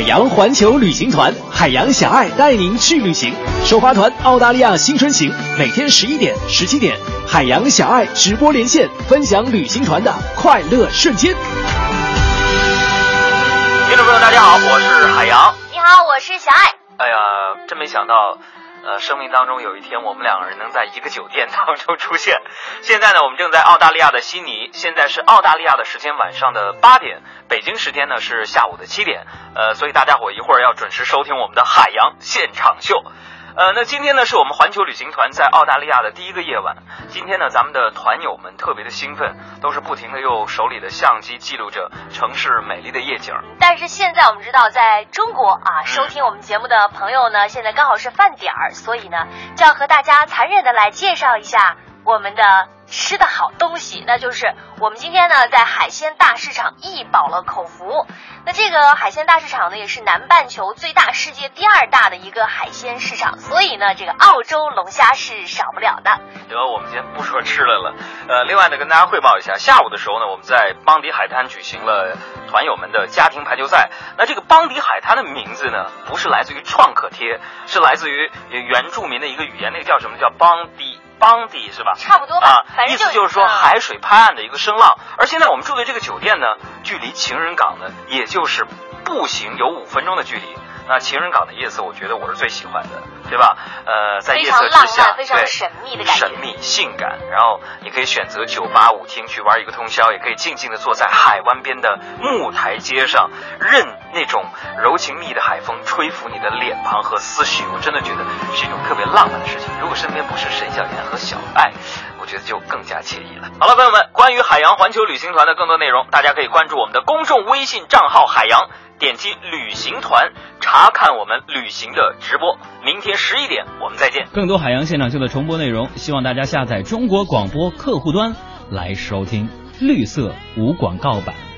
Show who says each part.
Speaker 1: 海洋环球旅行团，海洋小爱带您去旅行。首发团澳大利亚新春行，每天十一点、十七点，海洋小爱直播连线，分享旅行团的快乐瞬间。
Speaker 2: 听众朋友，大家好，我是海洋。
Speaker 3: 你好，我是小爱。
Speaker 2: 哎呀，真没想到。呃，生命当中有一天，我们两个人能在一个酒店当中出现。现在呢，我们正在澳大利亚的悉尼，现在是澳大利亚的时间晚上的八点，北京时间呢是下午的七点。呃，所以大家伙一会儿要准时收听我们的海洋现场秀。呃，那今天呢是我们环球旅行团在澳大利亚的第一个夜晚。今天呢，咱们的团友们特别的兴奋，都是不停的用手里的相机记录着城市美丽的夜景。
Speaker 3: 但是现在我们知道，在中国啊，收听我们节目的朋友呢，现在刚好是饭点儿，所以呢，就要和大家残忍的来介绍一下我们的。吃的好东西，那就是我们今天呢在海鲜大市场一饱了口福。那这个海鲜大市场呢，也是南半球最大、世界第二大的一个海鲜市场，所以呢，这个澳洲龙虾是少不了的。
Speaker 2: 得，我们先不说吃的了。呃，另外呢，跟大家汇报一下，下午的时候呢，我们在邦迪海滩举行了团友们的家庭排球赛。那这个邦迪海滩的名字呢，不是来自于创可贴，是来自于原住民的一个语言，那个叫什么叫邦迪。邦迪是吧？
Speaker 3: 差不多吧，
Speaker 2: 意思就是说海水拍岸的一个声浪。而现在我们住的这个酒店呢，距离情人港呢，也就是步行有五分钟的距离。那情人港的夜色，我觉得我是最喜欢的，对吧？呃，在夜色之下，
Speaker 3: 非常神秘的感
Speaker 2: 觉，神秘性感。然后你可以选择酒吧舞厅去玩一个通宵，也可以静静的坐在海湾边的木台阶上，任那种柔情蜜意的海风吹拂你的脸庞和思绪。我真的觉得是一种特别浪漫的事情。身边不是沈小妍和小爱，我觉得就更加惬意了。好了，朋友们，关于海洋环球旅行团的更多内容，大家可以关注我们的公众微信账号“海洋”。点击旅行团查看我们旅行的直播，明天十一点我们再见。
Speaker 4: 更多海洋现场秀的重播内容，希望大家下载中国广播客户端来收听绿色无广告版。